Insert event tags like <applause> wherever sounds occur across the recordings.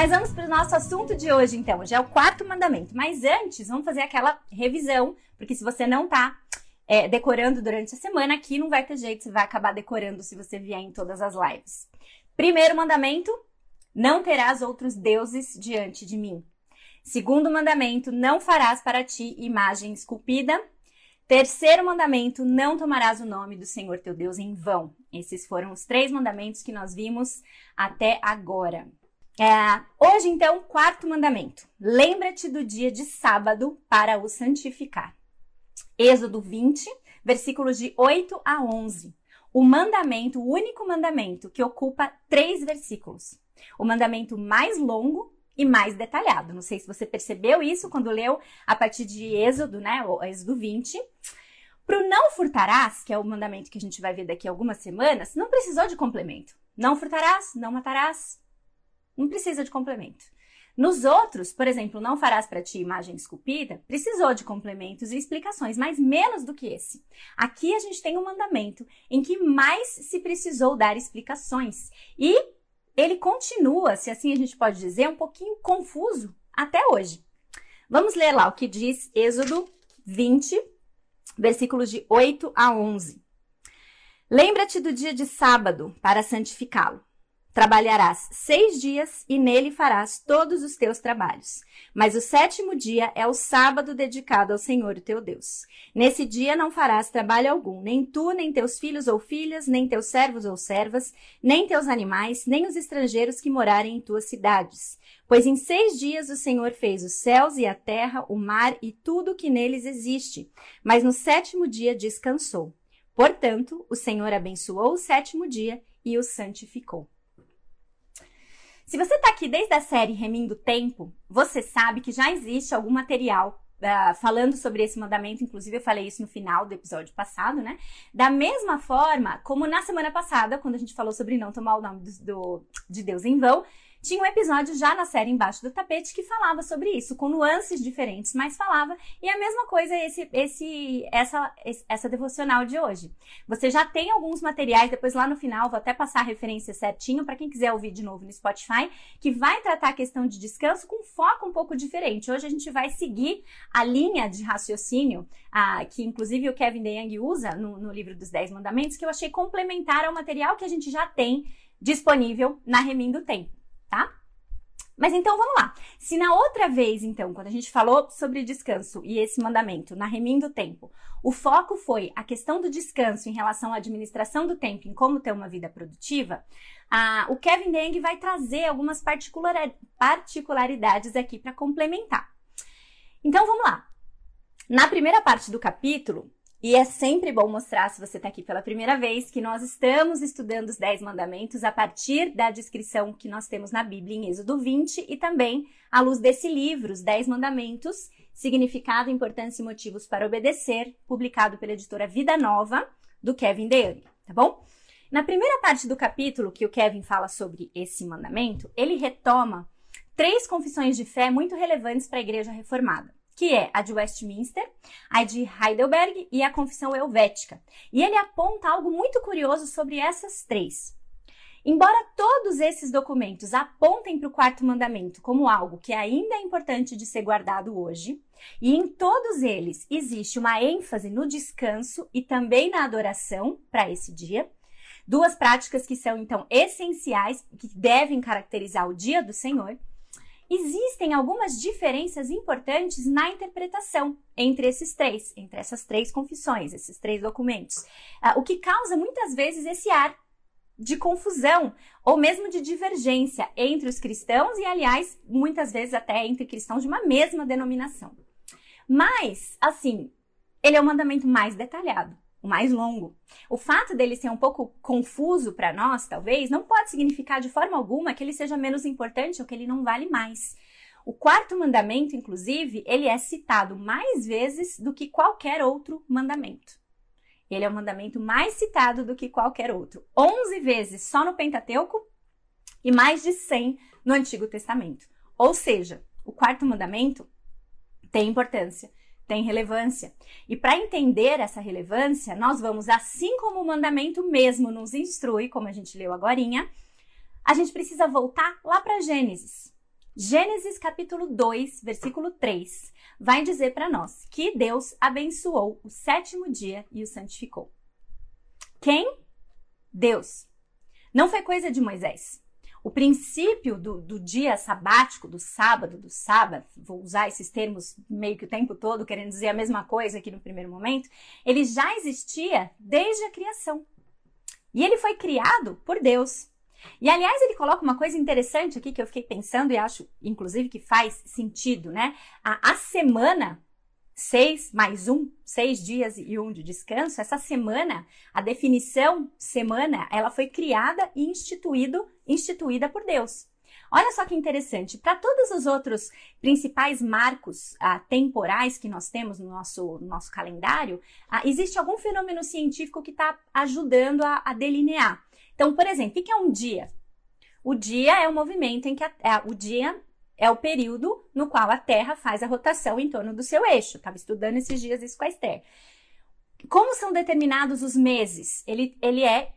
Mas vamos para o nosso assunto de hoje, então. Já é o quarto mandamento. Mas antes, vamos fazer aquela revisão, porque se você não está é, decorando durante a semana, aqui não vai ter jeito, você vai acabar decorando se você vier em todas as lives. Primeiro mandamento: não terás outros deuses diante de mim. Segundo mandamento: não farás para ti imagem esculpida. Terceiro mandamento: não tomarás o nome do Senhor teu Deus em vão. Esses foram os três mandamentos que nós vimos até agora. É, hoje, então, quarto mandamento. Lembra-te do dia de sábado para o santificar. Êxodo 20, versículos de 8 a 11. O mandamento, o único mandamento que ocupa três versículos. O mandamento mais longo e mais detalhado. Não sei se você percebeu isso quando leu a partir de Êxodo, né? O Êxodo 20. Para o não furtarás, que é o mandamento que a gente vai ver daqui a algumas semanas, não precisou de complemento. Não furtarás, não matarás, não precisa de complemento. Nos outros, por exemplo, não farás para ti imagem esculpida, precisou de complementos e explicações, mas menos do que esse. Aqui a gente tem um mandamento em que mais se precisou dar explicações. E ele continua, se assim a gente pode dizer, um pouquinho confuso até hoje. Vamos ler lá o que diz Êxodo 20, versículos de 8 a 11. Lembra-te do dia de sábado para santificá-lo. Trabalharás seis dias e nele farás todos os teus trabalhos. Mas o sétimo dia é o sábado dedicado ao Senhor o teu Deus. Nesse dia não farás trabalho algum, nem tu, nem teus filhos ou filhas, nem teus servos ou servas, nem teus animais, nem os estrangeiros que morarem em tuas cidades. Pois em seis dias o Senhor fez os céus e a terra, o mar e tudo o que neles existe. Mas no sétimo dia descansou. Portanto, o Senhor abençoou o sétimo dia e o santificou. Se você está aqui desde a série Remindo Tempo, você sabe que já existe algum material Uh, falando sobre esse mandamento, inclusive eu falei isso no final do episódio passado, né? Da mesma forma como na semana passada, quando a gente falou sobre não tomar o nome do, do, de Deus em vão, tinha um episódio já na série Embaixo do Tapete que falava sobre isso, com nuances diferentes, mas falava. E a mesma coisa esse, esse, essa, essa devocional de hoje. Você já tem alguns materiais, depois lá no final, vou até passar a referência certinho para quem quiser ouvir de novo no Spotify, que vai tratar a questão de descanso com foco um pouco diferente. Hoje a gente vai seguir a linha de raciocínio que inclusive o Kevin DeYoung usa no, no livro dos 10 Mandamentos, que eu achei complementar ao material que a gente já tem disponível na Remindo Tempo tá? Mas então vamos lá. Se na outra vez, então, quando a gente falou sobre descanso e esse mandamento, na Remindo Tempo, o foco foi a questão do descanso em relação à administração do tempo, em como ter uma vida produtiva, o Kevin Deng vai trazer algumas particularidades aqui para complementar. Então vamos lá. Na primeira parte do capítulo, e é sempre bom mostrar, se você está aqui pela primeira vez, que nós estamos estudando os 10 mandamentos a partir da descrição que nós temos na Bíblia em Êxodo 20 e também à luz desse livro, Os 10 Mandamentos, Significado, Importância e Motivos para Obedecer, publicado pela editora Vida Nova, do Kevin DeYoung, tá bom? Na primeira parte do capítulo que o Kevin fala sobre esse mandamento, ele retoma três confissões de fé muito relevantes para a igreja reformada que é a de Westminster, a de Heidelberg e a Confissão Helvética. E ele aponta algo muito curioso sobre essas três. Embora todos esses documentos apontem para o quarto mandamento como algo que ainda é importante de ser guardado hoje, e em todos eles existe uma ênfase no descanso e também na adoração para esse dia, duas práticas que são então essenciais, que devem caracterizar o dia do Senhor, existem algumas diferenças importantes na interpretação entre esses três, entre essas três confissões, esses três documentos, uh, o que causa muitas vezes esse ar de confusão ou mesmo de divergência entre os cristãos e, aliás, muitas vezes até entre cristãos de uma mesma denominação. Mas, assim, ele é o mandamento mais detalhado o mais longo. O fato dele ser um pouco confuso para nós, talvez, não pode significar de forma alguma que ele seja menos importante ou que ele não vale mais. O quarto mandamento, inclusive, ele é citado mais vezes do que qualquer outro mandamento. Ele é o mandamento mais citado do que qualquer outro. 11 vezes só no Pentateuco e mais de 100 no Antigo Testamento. Ou seja, o quarto mandamento tem importância, tem relevância. E para entender essa relevância, nós vamos, assim como o mandamento mesmo nos instrui, como a gente leu agora, a gente precisa voltar lá para Gênesis. Gênesis capítulo 2, versículo 3, vai dizer para nós que Deus abençoou o sétimo dia e o santificou. Quem? Deus. Não foi coisa de Moisés. O princípio do, do, dia sabático, do sábado, do sábado, vou usar esses termos meio que o tempo todo, querendo dizer a mesma coisa aqui no primeiro momento, ele já existia desde a criação. E ele foi criado por Deus. E aliás, ele coloca uma coisa interessante aqui que eu fiquei pensando e acho, inclusive, que faz sentido, né? A, a semana seis mais um, seis dias e um de descanso, essa semana, a definição semana, ela foi criada e instituído, instituída por Deus. Olha só que interessante, para todos os outros principais marcos ah, temporais que nós temos no nosso, no nosso calendário, ah, existe algum fenômeno científico que está ajudando a, a, delinear. Então, por exemplo, o que é um dia? O dia é o movimento em que a, é, o dia é o período no qual a Terra faz a rotação em torno do seu eixo. Estava estudando esses dias isso com a Esther. Como são determinados os meses? Ele, ele é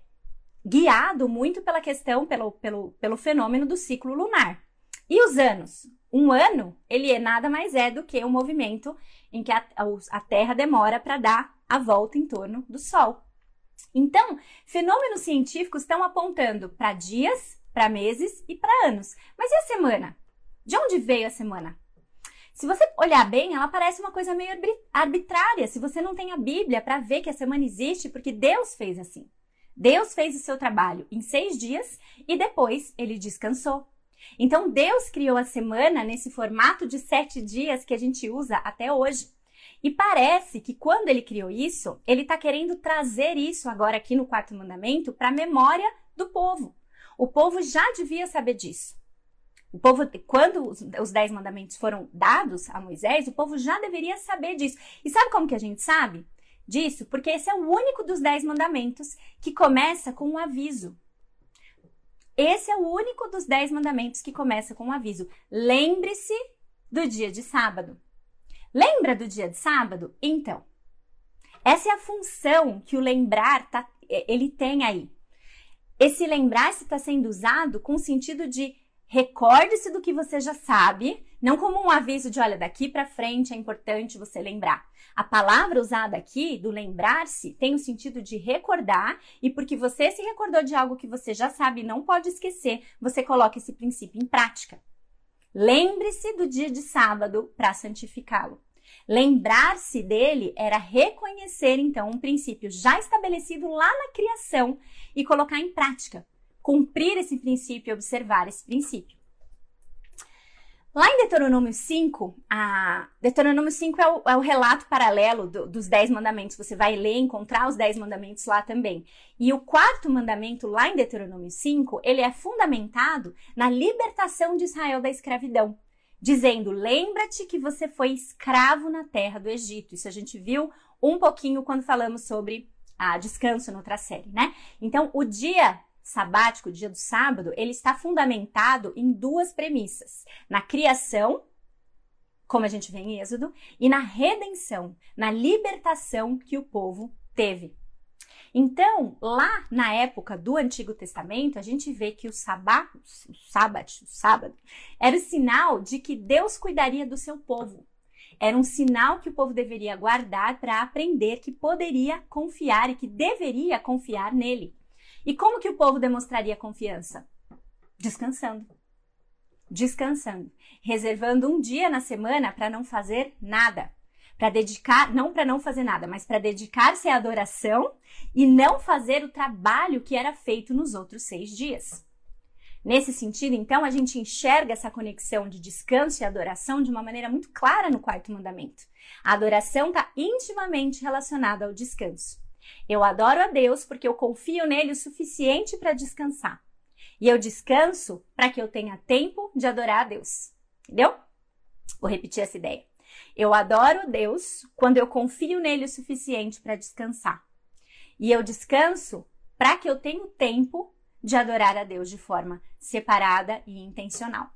guiado muito pela questão, pelo, pelo, pelo fenômeno do ciclo lunar. E os anos? Um ano, ele é nada mais é do que um movimento em que a, a Terra demora para dar a volta em torno do Sol. Então, fenômenos científicos estão apontando para dias, para meses e para anos. Mas e a semana? De onde veio a semana? Se você olhar bem, ela parece uma coisa meio arbitrária. Se você não tem a Bíblia para ver que a semana existe, porque Deus fez assim. Deus fez o seu trabalho em seis dias e depois ele descansou. Então Deus criou a semana nesse formato de sete dias que a gente usa até hoje. E parece que quando ele criou isso, ele está querendo trazer isso agora aqui no quarto mandamento para a memória do povo. O povo já devia saber disso. O povo, quando os dez mandamentos foram dados a Moisés, o povo já deveria saber disso. E sabe como que a gente sabe disso? Porque esse é o único dos dez mandamentos que começa com um aviso. Esse é o único dos dez mandamentos que começa com um aviso. Lembre-se do dia de sábado. Lembra do dia de sábado? Então, essa é a função que o lembrar tá, ele tem aí. Esse lembrar-se está sendo usado com o sentido de Recorde-se do que você já sabe, não como um aviso de olha, daqui para frente é importante você lembrar. A palavra usada aqui, do lembrar-se, tem o sentido de recordar, e porque você se recordou de algo que você já sabe e não pode esquecer, você coloca esse princípio em prática. Lembre-se do dia de sábado para santificá-lo. Lembrar-se dele era reconhecer então um princípio já estabelecido lá na criação e colocar em prática cumprir esse princípio e observar esse princípio. Lá em Deuteronômio 5, a... Deuteronômio 5 é o, é o relato paralelo do, dos Dez Mandamentos. Você vai ler, encontrar os Dez Mandamentos lá também. E o quarto mandamento, lá em Deuteronômio 5, ele é fundamentado na libertação de Israel da escravidão. Dizendo, lembra-te que você foi escravo na terra do Egito. Isso a gente viu um pouquinho quando falamos sobre a descanso noutra série, né? Então, o dia sabático, o dia do sábado, ele está fundamentado em duas premissas: na criação, como a gente vê em Êxodo, e na redenção, na libertação que o povo teve. Então, lá na época do Antigo Testamento, a gente vê que o sabá, o sábado, o sábado, era o sinal de que Deus cuidaria do seu povo. Era um sinal que o povo deveria guardar para aprender que poderia confiar e que deveria confiar nele. E como que o povo demonstraria confiança? Descansando. Descansando, reservando um dia na semana para não fazer nada, para dedicar, não para não fazer nada, mas para dedicar-se à adoração e não fazer o trabalho que era feito nos outros seis dias. Nesse sentido, então, a gente enxerga essa conexão de descanso e adoração de uma maneira muito clara no quarto mandamento. A adoração está intimamente relacionada ao descanso. Eu adoro a Deus porque eu confio nele o suficiente para descansar. E eu descanso para que eu tenha tempo de adorar a Deus. Entendeu? Vou repetir essa ideia. Eu adoro Deus quando eu confio nele o suficiente para descansar. E eu descanso para que eu tenha tempo de adorar a Deus de forma separada e intencional.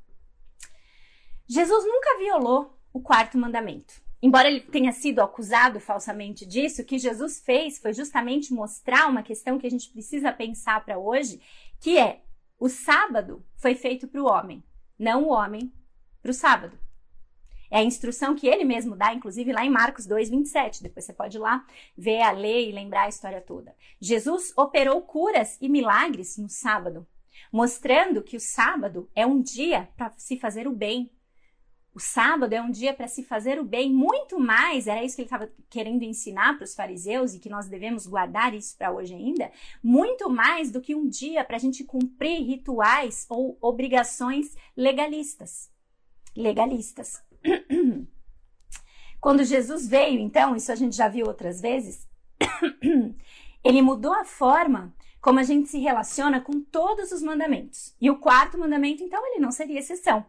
Jesus nunca violou o quarto mandamento. Embora ele tenha sido acusado falsamente disso, o que Jesus fez foi justamente mostrar uma questão que a gente precisa pensar para hoje, que é o sábado foi feito para o homem, não o homem para o sábado. É a instrução que ele mesmo dá, inclusive lá em Marcos 2, 27. Depois você pode ir lá ver a lei e lembrar a história toda. Jesus operou curas e milagres no sábado, mostrando que o sábado é um dia para se fazer o bem. O sábado é um dia para se fazer o bem, muito mais, era isso que ele estava querendo ensinar para os fariseus e que nós devemos guardar isso para hoje ainda, muito mais do que um dia para a gente cumprir rituais ou obrigações legalistas. Legalistas. <clears throat> Quando Jesus veio, então, isso a gente já viu outras vezes, <clears throat> ele mudou a forma como a gente se relaciona com todos os mandamentos. E o quarto mandamento, então, ele não seria exceção.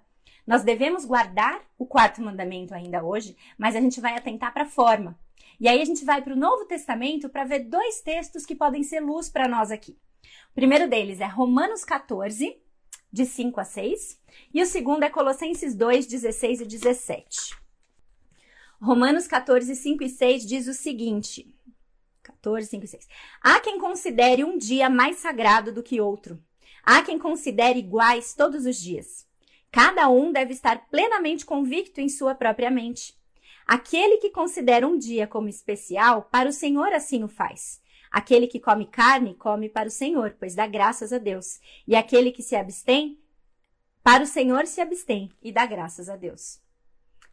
Nós devemos guardar o quarto mandamento ainda hoje, mas a gente vai atentar para a forma. E aí a gente vai para o Novo Testamento para ver dois textos que podem ser luz para nós aqui. O primeiro deles é Romanos 14, de 5 a 6, e o segundo é Colossenses 2, 16 e 17. Romanos 14, 5 e 6 diz o seguinte: 14, 5 e 6. Há quem considere um dia mais sagrado do que outro. Há quem considere iguais todos os dias. Cada um deve estar plenamente convicto em sua própria mente. Aquele que considera um dia como especial, para o Senhor assim o faz. Aquele que come carne, come para o Senhor, pois dá graças a Deus. E aquele que se abstém, para o Senhor se abstém e dá graças a Deus.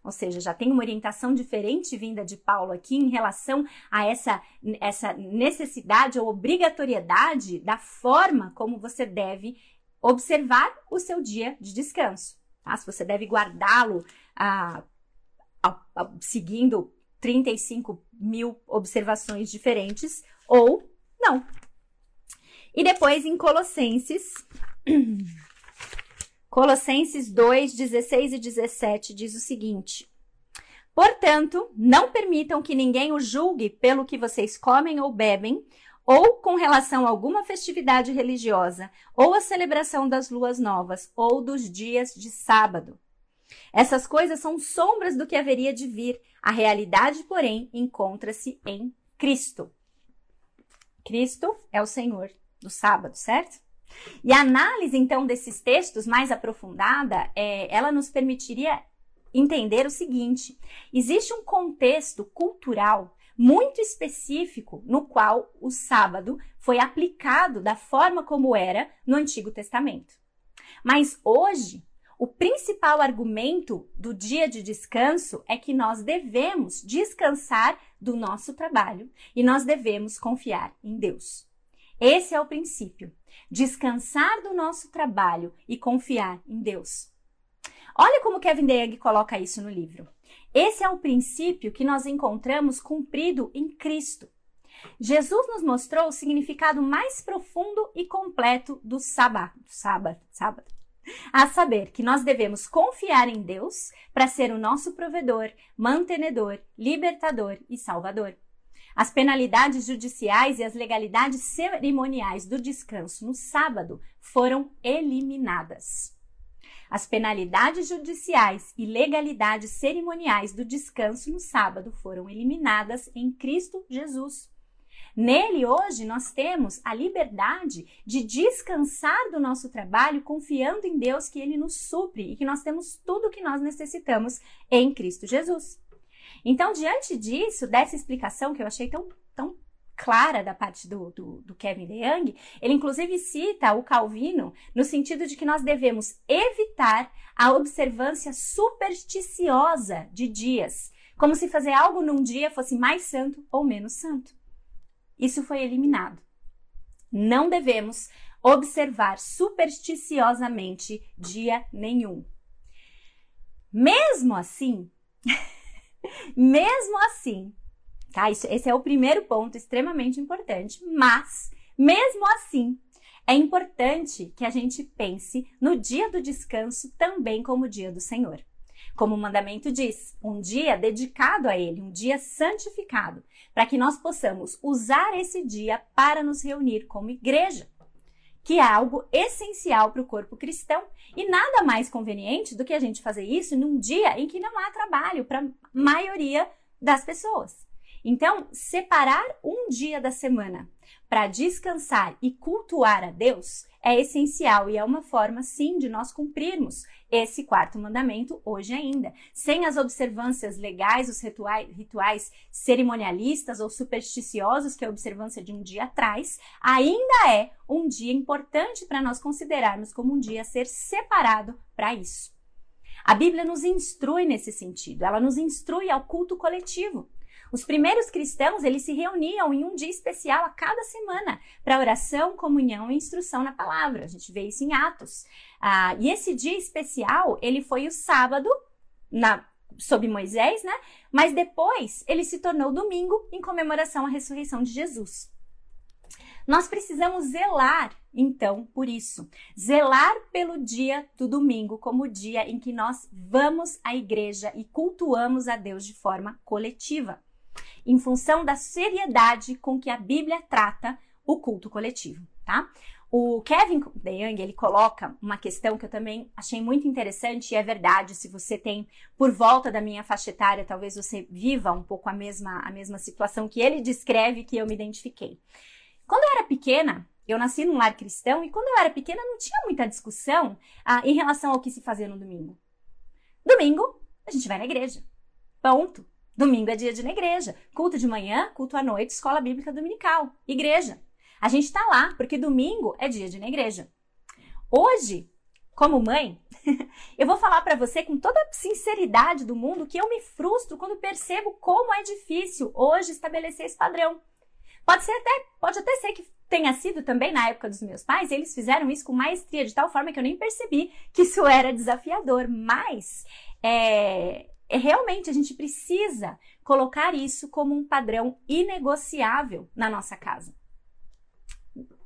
Ou seja, já tem uma orientação diferente vinda de Paulo aqui em relação a essa, essa necessidade ou obrigatoriedade da forma como você deve observar o seu dia de descanso. Tá? Se você deve guardá-lo ah, seguindo 35 mil observações diferentes ou não. E depois em Colossenses. <clears throat> Colossenses 2, 16 e 17 diz o seguinte: Portanto, não permitam que ninguém o julgue pelo que vocês comem ou bebem, ou com relação a alguma festividade religiosa, ou a celebração das luas novas, ou dos dias de sábado. Essas coisas são sombras do que haveria de vir. A realidade, porém, encontra-se em Cristo. Cristo é o Senhor do sábado, certo? E a análise, então, desses textos mais aprofundada, é, ela nos permitiria entender o seguinte: existe um contexto cultural muito específico no qual o sábado foi aplicado da forma como era no Antigo Testamento. Mas hoje, o principal argumento do dia de descanso é que nós devemos descansar do nosso trabalho e nós devemos confiar em Deus. Esse é o princípio descansar do nosso trabalho e confiar em Deus. Olha como Kevin DeYoung coloca isso no livro. Esse é o princípio que nós encontramos cumprido em Cristo. Jesus nos mostrou o significado mais profundo e completo do sábado, sábado. A saber que nós devemos confiar em Deus para ser o nosso provedor, mantenedor, libertador e salvador. As penalidades judiciais e as legalidades cerimoniais do descanso no sábado foram eliminadas. As penalidades judiciais e legalidades cerimoniais do descanso no sábado foram eliminadas em Cristo Jesus. Nele, hoje, nós temos a liberdade de descansar do nosso trabalho, confiando em Deus que Ele nos supre e que nós temos tudo o que nós necessitamos em Cristo Jesus. Então, diante disso, dessa explicação que eu achei tão, clara da parte do, do, do, Kevin DeYoung, ele inclusive cita o Calvino no sentido de que nós devemos evitar a observância supersticiosa de dias, como se fazer algo num dia fosse mais santo ou menos santo. Isso foi eliminado. Não devemos observar supersticiosamente dia nenhum. Mesmo assim, <laughs> Mesmo assim, tá? Isso, esse é o primeiro ponto extremamente importante, mas mesmo assim, é importante que a gente pense no dia do descanso também como dia do Senhor. como o mandamento diz, um dia dedicado a Ele, um dia santificado, para que nós possamos usar esse dia para nos reunir como igreja, que é algo essencial para o corpo cristão. E nada mais conveniente do que a gente fazer isso num dia em que não há trabalho para a maioria das pessoas. Então, separar um dia da semana para descansar e cultuar a Deus é essencial e é uma forma, sim, de nós cumprirmos esse quarto mandamento hoje ainda. Sem as observâncias legais, os rituais, rituais cerimonialistas ou supersticiosos que a observância de um dia traz, ainda é um dia importante para nós considerarmos como um dia a ser separado para isso. A Bíblia nos instrui nesse sentido, ela nos instrui ao culto coletivo. Os primeiros cristãos, eles se reuniam em um dia especial a cada semana para oração, comunhão e instrução na palavra. A gente vê isso em Atos. Ah, e esse dia especial, ele foi o sábado, na, sob Moisés, né? Mas depois ele se tornou domingo em comemoração à ressurreição de Jesus. Nós precisamos zelar, então, por isso. Zelar pelo dia do domingo como o dia em que nós vamos à igreja e cultuamos a Deus de forma coletiva em função da seriedade com que a Bíblia trata o culto coletivo, tá? O Kevin DeYoung, ele coloca uma questão que eu também achei muito interessante e é verdade, se você tem por volta da minha faixa etária, talvez você viva um pouco a mesma, a mesma situação que ele descreve que eu me identifiquei. Quando eu era pequena, eu nasci num lar cristão e quando eu era pequena não tinha muita discussão ah, em relação ao que se fazia no domingo. Domingo, a gente vai na igreja. Ponto. Domingo é dia de ir na igreja. Culto de manhã, culto à noite, escola bíblica dominical, igreja. A gente está lá porque domingo é dia de ir na igreja. Hoje, como mãe, <laughs> eu vou falar para você com toda a sinceridade do mundo que eu me frustro quando percebo como é difícil hoje estabelecer esse padrão. Pode ser até, pode até ser que tenha sido também na época dos meus pais, eles fizeram isso com maestria, de tal forma que eu nem percebi que isso era desafiador. Mas é, é realmente a gente precisa colocar isso como um padrão inegociável na nossa casa.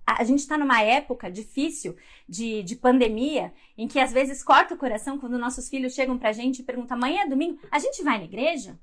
A gente está numa época difícil de, de pandemia, em que às vezes corta o coração quando nossos filhos chegam para a gente e perguntam: amanhã é domingo, a gente vai na igreja?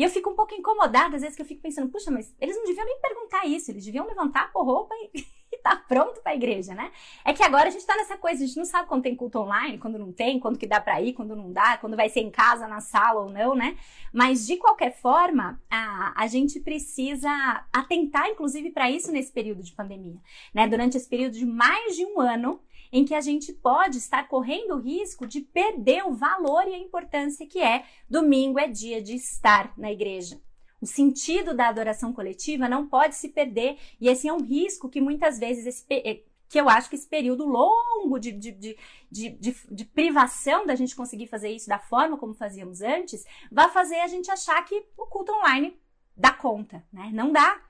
E eu fico um pouco incomodada, às vezes, que eu fico pensando: puxa, mas eles não deviam nem perguntar isso, eles deviam levantar a roupa e, <laughs> tá pronto para a igreja, né? É que agora a gente tá nessa coisa, a gente não sabe quando tem culto online, quando não tem, quando que dá para ir, quando não dá, quando vai ser em casa, na sala ou não, né? Mas de qualquer forma, a, a gente precisa atentar, inclusive, para isso nesse período de pandemia, né? Durante esse período de mais de um ano, em que a gente pode estar correndo o risco de perder o valor e a importância que é domingo é dia de estar na igreja. O sentido da adoração coletiva não pode se perder e esse é um risco que muitas vezes esse, eh, que eu acho que esse período longo de, de, de, de, privação da gente conseguir fazer isso da forma como fazíamos antes, vai fazer a gente achar que o culto online dá conta, né? Não dá.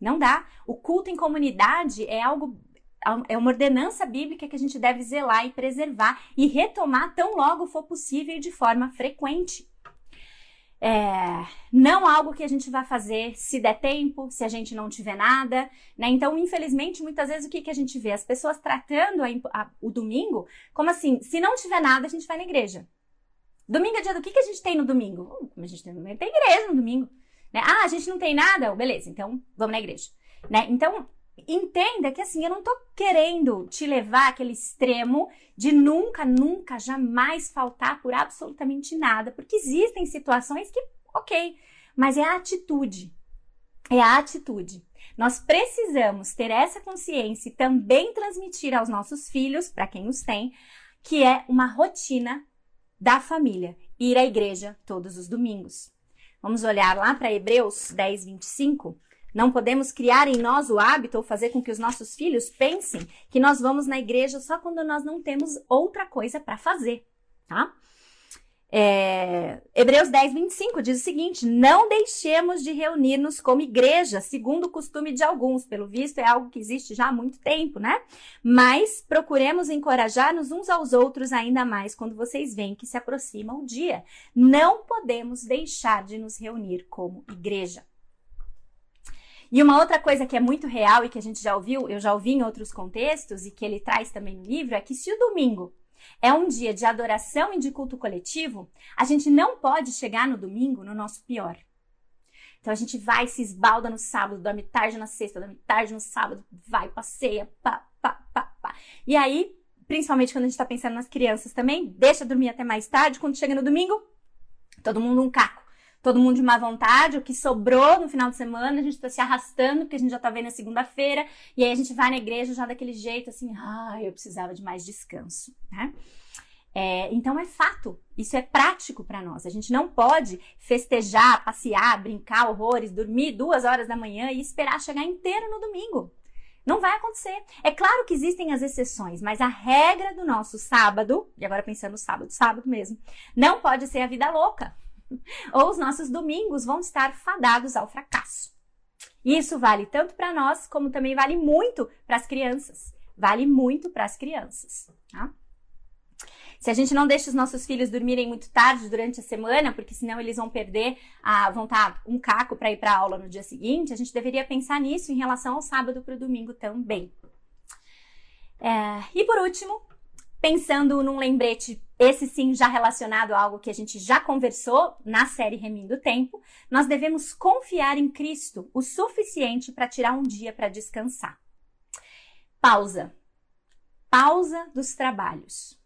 Não dá. O culto em comunidade é algo é uma ordenança bíblica que a gente deve zelar e preservar e retomar tão logo for possível e de forma frequente. É, não algo que a gente vai fazer se der tempo, se a gente não tiver nada, né? Então, infelizmente, muitas vezes o que, que a gente vê? As pessoas tratando a, a, o domingo como assim, se não tiver nada, a gente vai na igreja. Domingo é dia do que, que a gente tem no domingo? Uh, a gente tem, tem igreja no domingo. Né? Ah, a gente não tem nada? Beleza, então vamos na igreja. Né? Então, entenda que assim, eu não tô querendo te levar àquele extremo de nunca, nunca, jamais faltar por absolutamente nada, porque existem situações que, ok, mas é a atitude. É a atitude. Nós precisamos ter essa consciência e também transmitir aos nossos filhos, para quem os tem, que é uma rotina da família, ir à igreja todos os domingos. Vamos olhar lá para Hebreus 10, 25. Não podemos criar em nós o hábito ou fazer com que os nossos filhos pensem que nós vamos na igreja só quando nós não temos outra coisa para fazer, tá? É, Hebreus 10, 25 diz o seguinte: Não deixemos de reunir-nos como igreja, segundo o costume de alguns. Pelo visto, é algo que existe já há muito tempo, né? Mas procuremos encorajar-nos uns aos outros ainda mais quando vocês veem que se aproxima o dia. Não podemos deixar de nos reunir como igreja. E uma outra coisa que é muito real e que a gente já ouviu, eu já ouvi em outros contextos e que ele traz também no livro, é que se o domingo é um dia de adoração e de culto coletivo, a gente não pode chegar no domingo no nosso pior. Então a gente vai, se esbalda no sábado, dorme tarde na sexta, dorme tarde no sábado, vai, passeia, pá, pá, pá, pá. E aí, principalmente quando a gente tá pensando nas crianças também, deixa dormir até mais tarde, quando chega no domingo, todo mundo um caco. Todo mundo de má vontade, o que sobrou no final de semana, a gente tá se arrastando, porque a gente já tá vendo a segunda-feira, e aí a gente vai na igreja já daquele jeito, assim, ah, eu precisava de mais descanso, né? É, então é fato, isso é prático para nós. A gente não pode festejar, passear, brincar horrores, dormir duas horas da manhã e esperar chegar inteiro no domingo. Não vai acontecer. É claro que existem as exceções, mas a regra do nosso sábado, e agora pensando no sábado, sábado mesmo, não pode ser a vida louca. Ou os nossos domingos vão estar fadados ao fracasso. Isso vale tanto para nós, como também vale muito para as crianças. Vale muito para as crianças. Tá? Se a gente não deixa os nossos filhos dormirem muito tarde durante a semana, porque senão eles vão perder, a, vão estar tá um caco para ir para aula no dia seguinte, a gente deveria pensar nisso em relação ao sábado para o domingo também. É, e por último, pensando num lembrete, esse sim já relacionado a algo que a gente já conversou na série Remindo o Tempo, nós devemos confiar em Cristo o suficiente para tirar um dia para descansar. Pausa. Pausa dos trabalhos.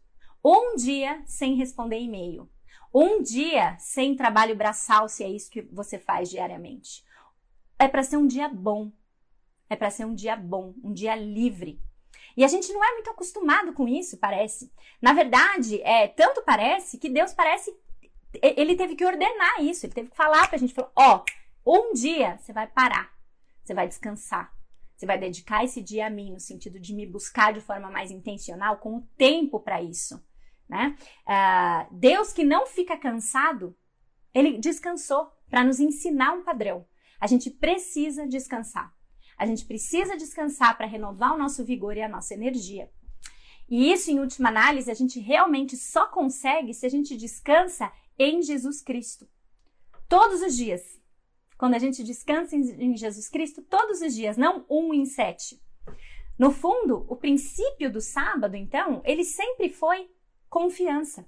Um dia sem responder e-mail. Um dia sem trabalho braçal, se é isso que você faz diariamente. É para ser um dia bom. É para ser um dia bom, um dia livre. E a gente não é muito acostumado com isso, parece. Na verdade, é tanto parece que Deus parece ele teve que ordenar isso, ele teve que falar pra gente, ó, oh, um dia você vai parar, você vai descansar, você vai dedicar esse dia a mim no sentido de me buscar de forma mais intencional, com o tempo para isso. Né? Uh, Deus que não fica cansado, ele descansou para nos ensinar um padrão. A gente precisa descansar. A gente precisa descansar para renovar o nosso vigor e a nossa energia. E isso, em última análise, a gente realmente só consegue se a gente descansa em Jesus Cristo. Todos os dias. Quando a gente descansa em Jesus Cristo, todos os dias, não um em sete. No fundo, o princípio do sábado, então, ele sempre foi confiança.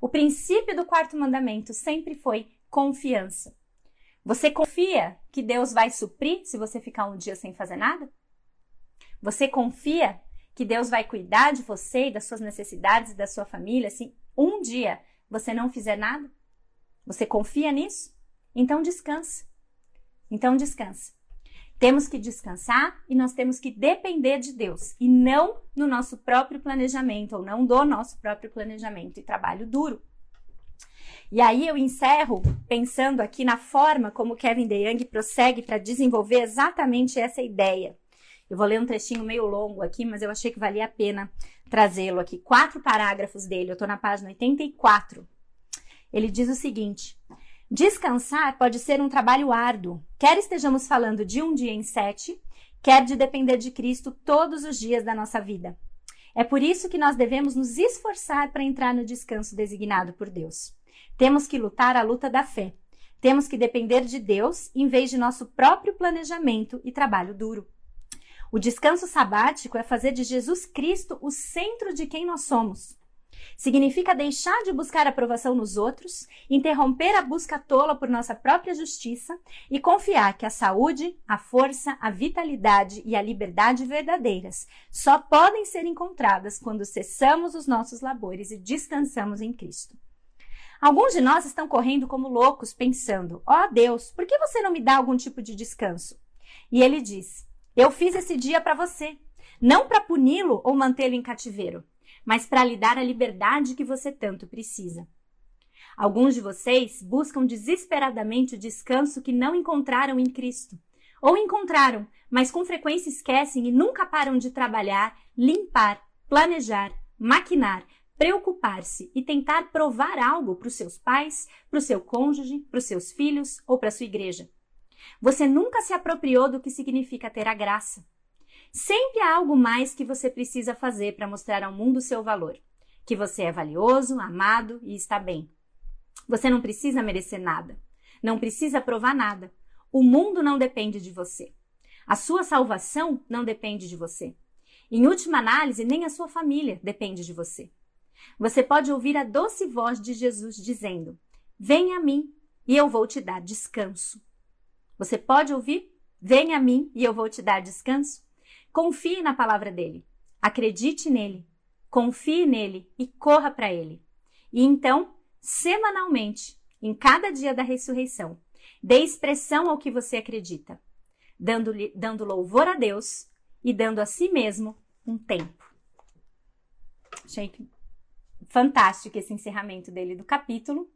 O princípio do quarto mandamento sempre foi confiança. Você confia que Deus vai suprir se você ficar um dia sem fazer nada? Você confia que Deus vai cuidar de você e das suas necessidades e da sua família se um dia você não fizer nada? Você confia nisso? Então descansa. Então descansa. Temos que descansar e nós temos que depender de Deus e não no nosso próprio planejamento ou não do nosso próprio planejamento e trabalho duro. E aí eu encerro pensando aqui na forma como Kevin DeYoung prossegue para desenvolver exatamente essa ideia. Eu vou ler um trechinho meio longo aqui, mas eu achei que valia a pena trazê-lo aqui. Quatro parágrafos dele, eu estou na página 84. Ele diz o seguinte: Descansar pode ser um trabalho árduo, quer estejamos falando de um dia em sete, quer de depender de Cristo todos os dias da nossa vida. É por isso que nós devemos nos esforçar para entrar no descanso designado por Deus. Temos que lutar a luta da fé. Temos que depender de Deus em vez de nosso próprio planejamento e trabalho duro. O descanso sabático é fazer de Jesus Cristo o centro de quem nós somos. Significa deixar de buscar aprovação nos outros, interromper a busca tola por nossa própria justiça e confiar que a saúde, a força, a vitalidade e a liberdade verdadeiras só podem ser encontradas quando cessamos os nossos labores e descansamos em Cristo. Alguns de nós estão correndo como loucos, pensando: ó oh, Deus, por que você não me dá algum tipo de descanso? E ele diz: Eu fiz esse dia para você, não para puni-lo ou mantê-lo em cativeiro mas para lhe dar a liberdade que você tanto precisa. Alguns de vocês buscam desesperadamente o descanso que não encontraram em Cristo. Ou encontraram, mas com frequência esquecem e nunca param de trabalhar, limpar, planejar, maquinar, preocupar-se e tentar provar algo para os seus pais, para o seu cônjuge, para os seus filhos ou para a sua igreja. Você nunca se apropriou do que significa ter a graça. Sempre há algo mais que você precisa fazer para mostrar ao mundo o seu valor. Que você é valioso, amado e está bem. Você não precisa merecer nada. Não precisa provar nada. O mundo não depende de você. A sua salvação não depende de você. Em última análise, nem a sua família depende de você. Você pode ouvir a doce voz de Jesus dizendo: Venha a mim e eu vou te dar descanso. Você pode ouvir? Venha a mim e eu vou te dar descanso. Confie na palavra dele. Acredite nele. Confie nele e corra para ele. E então, semanalmente, em cada dia da ressurreição, dê expressão ao que você acredita, dando, dando louvor a Deus e dando a si mesmo um tempo. Achei fantástico esse encerramento dele do capítulo.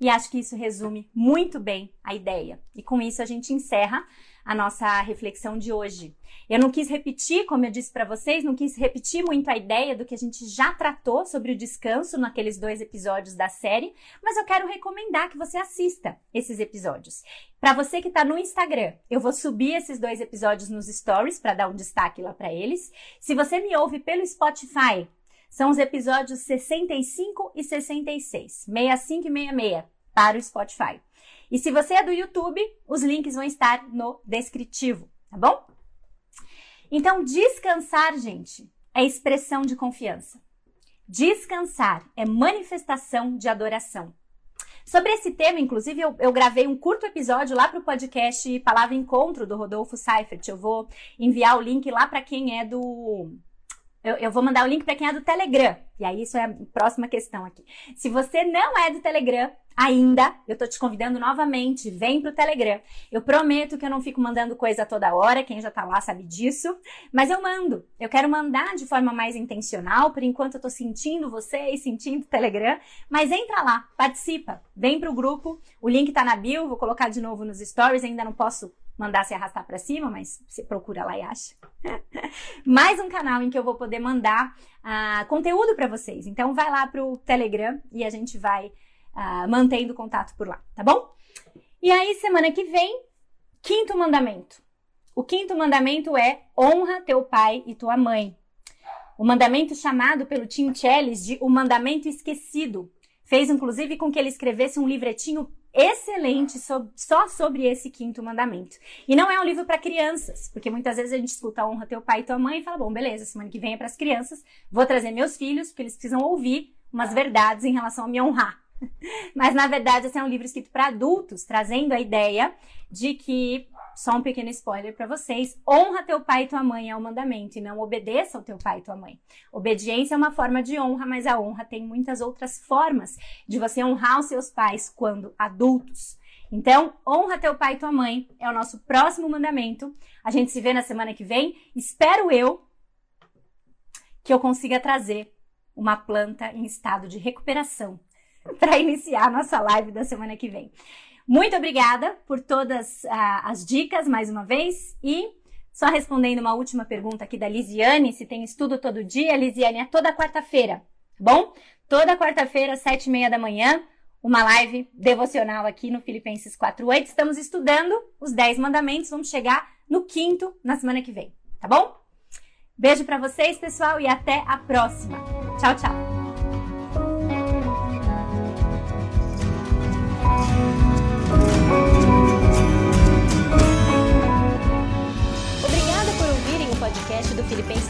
E acho que isso resume muito bem a ideia. E com isso a gente encerra a nossa reflexão de hoje. Eu não quis repetir, como eu disse para vocês, não quis repetir muito a ideia do que a gente já tratou sobre o descanso naqueles dois episódios da série, mas eu quero recomendar que você assista esses episódios. Para você que está no Instagram, eu vou subir esses dois episódios nos stories para dar um destaque lá para eles. Se você me ouve pelo Spotify, são os episódios 65 e 66, 65 e 66 para o Spotify. E se você é do YouTube, os links vão estar no descritivo, tá bom? Então, descansar, gente, é expressão de confiança. Descansar é manifestação de adoração. Sobre esse tema, inclusive, eu, eu gravei um curto episódio lá para o podcast Palavra Encontro do Rodolfo Seifert. Eu vou enviar o link lá para quem é do eu, eu, vou mandar o link para quem é do Telegram. E aí, isso é a próxima questão aqui. Se você não é do Telegram ainda, eu tô te convidando novamente, vem pro Telegram. Eu prometo que eu não fico mandando coisa toda hora, quem já tá lá sabe disso, mas eu mando. Eu quero mandar de forma mais intencional, por enquanto eu tô sentindo vocês, sentindo o Telegram, mas entra lá, participa, vem pro grupo. O link tá na bio, vou colocar de novo nos stories, ainda não posso mandar se arrastar para cima, mas você procura lá e acha. <laughs> Mais um canal em que eu vou poder mandar uh, conteúdo para vocês. Então vai lá pro Telegram e a gente vai uh, mantendo contato por lá, tá bom? E aí semana que vem, quinto mandamento. O quinto mandamento é honra teu pai e tua mãe. O mandamento chamado pelo Tim Chellis de o mandamento esquecido fez inclusive com que ele escrevesse um livretinho excelente sobre, só sobre esse quinto mandamento. E não é um livro para crianças, porque muitas vezes a gente escuta honra teu pai e tua mãe e fala: bom, beleza, semana que vem é para as crianças, vou trazer meus filhos, porque eles precisam ouvir umas verdades em relação a me honrar. <laughs> Mas na verdade, esse é um livro escrito para adultos, trazendo a ideia de que só um pequeno spoiler para vocês. Honra teu pai e tua mãe é o mandamento e não obedeça ao teu pai e tua mãe. Obediência é uma forma de honra, mas a honra tem muitas outras formas de você honrar os seus pais quando adultos. Então, honra teu pai e tua mãe é o nosso próximo mandamento. A gente se vê na semana que vem. Espero eu que eu consiga trazer uma planta em estado de recuperação <laughs> para iniciar a nossa live da semana que vem. Muito obrigada por todas uh, as dicas mais uma vez e só respondendo uma última pergunta aqui da Lisiane, se tem estudo todo dia, Lisiane, é toda quarta-feira, tá bom? Toda quarta-feira, sete e meia da manhã, uma live devocional aqui no Filipenses 4.8. Estamos estudando os 10 mandamentos, vamos chegar no quinto na semana que vem, tá bom? Beijo para vocês, pessoal, e até a próxima. Tchau, tchau.